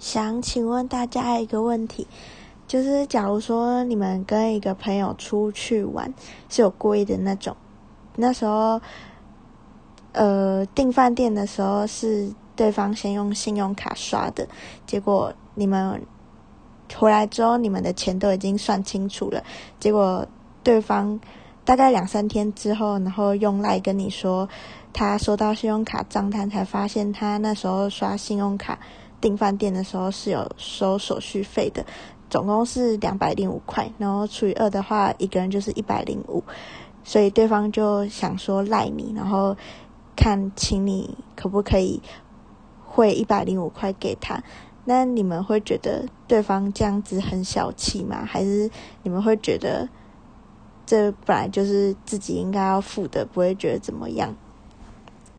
想请问大家一个问题，就是假如说你们跟一个朋友出去玩是有故意的那种，那时候，呃，订饭店的时候是对方先用信用卡刷的，结果你们回来之后，你们的钱都已经算清楚了，结果对方大概两三天之后，然后用赖跟你说，他收到信用卡账单，才发现他那时候刷信用卡。订饭店的时候是有收手续费的，总共是两百零五块，然后除以二的话，一个人就是一百零五，所以对方就想说赖你，然后看请你可不可以汇一百零五块给他。那你们会觉得对方这样子很小气吗？还是你们会觉得这本来就是自己应该要付的，不会觉得怎么样？